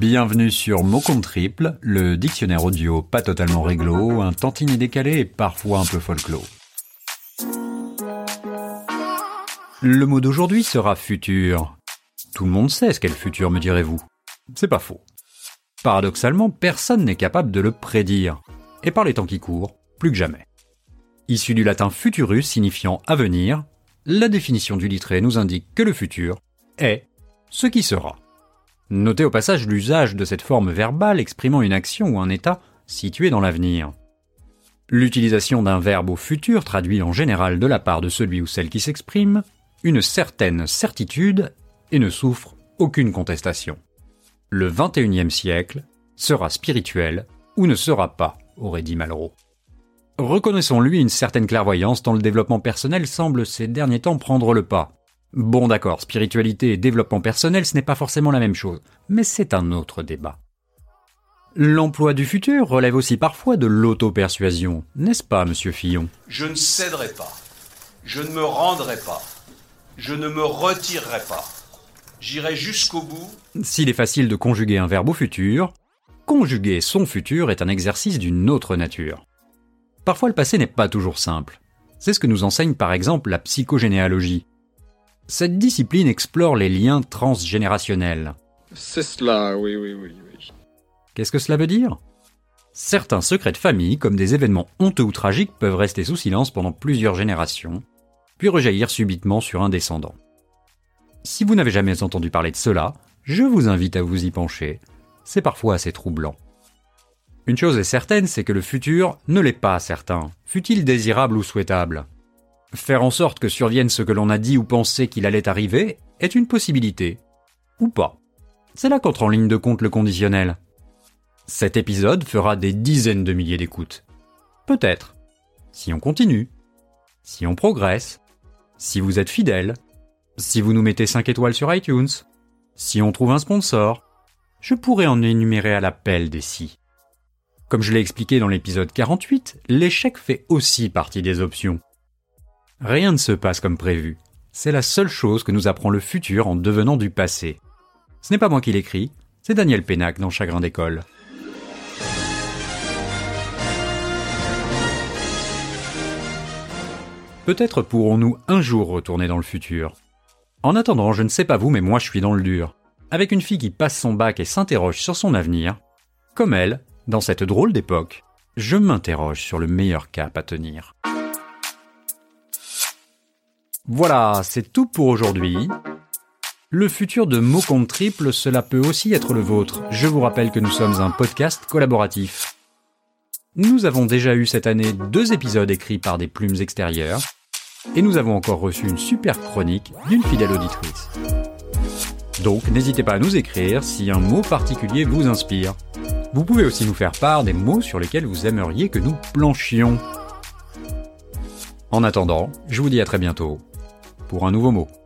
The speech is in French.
Bienvenue sur Mot triple, le dictionnaire audio pas totalement réglo, un tantinet décalé et parfois un peu folklore. Le mot d'aujourd'hui sera futur. Tout le monde sait ce qu'est le futur, me direz-vous. C'est pas faux. Paradoxalement, personne n'est capable de le prédire. Et par les temps qui courent, plus que jamais. Issu du latin futurus signifiant avenir, la définition du littré nous indique que le futur est ce qui sera. Notez au passage l'usage de cette forme verbale exprimant une action ou un état situé dans l'avenir. L'utilisation d'un verbe au futur traduit en général de la part de celui ou celle qui s'exprime une certaine certitude et ne souffre aucune contestation. Le 21e siècle sera spirituel ou ne sera pas, aurait dit Malraux. Reconnaissons-lui une certaine clairvoyance tant le développement personnel semble ces derniers temps prendre le pas. Bon d'accord, spiritualité et développement personnel, ce n'est pas forcément la même chose, mais c'est un autre débat. L'emploi du futur relève aussi parfois de l'auto-persuasion, n'est-ce pas, monsieur Fillon? Je ne céderai pas. Je ne me rendrai pas. Je ne me retirerai pas. J'irai jusqu'au bout. S'il est facile de conjuguer un verbe au futur, conjuguer son futur est un exercice d'une autre nature. Parfois le passé n'est pas toujours simple. C'est ce que nous enseigne par exemple la psychogénéalogie. Cette discipline explore les liens transgénérationnels. C'est cela, oui, oui, oui, oui. Qu'est-ce que cela veut dire? Certains secrets de famille, comme des événements honteux ou tragiques, peuvent rester sous silence pendant plusieurs générations, puis rejaillir subitement sur un descendant. Si vous n'avez jamais entendu parler de cela, je vous invite à vous y pencher. C'est parfois assez troublant. Une chose est certaine, c'est que le futur ne l'est pas certain, fût-il désirable ou souhaitable? Faire en sorte que survienne ce que l'on a dit ou pensé qu'il allait arriver est une possibilité. Ou pas. C'est là qu'entre en ligne de compte le conditionnel. Cet épisode fera des dizaines de milliers d'écoutes. Peut-être. Si on continue. Si on progresse. Si vous êtes fidèle. Si vous nous mettez 5 étoiles sur iTunes. Si on trouve un sponsor. Je pourrais en énumérer à l'appel des si. Comme je l'ai expliqué dans l'épisode 48, l'échec fait aussi partie des options. Rien ne se passe comme prévu. C'est la seule chose que nous apprend le futur en devenant du passé. Ce n'est pas moi qui l'écris, c'est Daniel Pénac dans Chagrin d'école. Peut-être pourrons-nous un jour retourner dans le futur. En attendant, je ne sais pas vous, mais moi je suis dans le dur. Avec une fille qui passe son bac et s'interroge sur son avenir, comme elle, dans cette drôle d'époque, je m'interroge sur le meilleur cap à tenir. Voilà, c'est tout pour aujourd'hui. Le futur de mots compte triple, cela peut aussi être le vôtre. Je vous rappelle que nous sommes un podcast collaboratif. Nous avons déjà eu cette année deux épisodes écrits par des plumes extérieures, et nous avons encore reçu une super chronique d'une fidèle auditrice. Donc n'hésitez pas à nous écrire si un mot particulier vous inspire. Vous pouvez aussi nous faire part des mots sur lesquels vous aimeriez que nous planchions. En attendant, je vous dis à très bientôt pour un nouveau mot.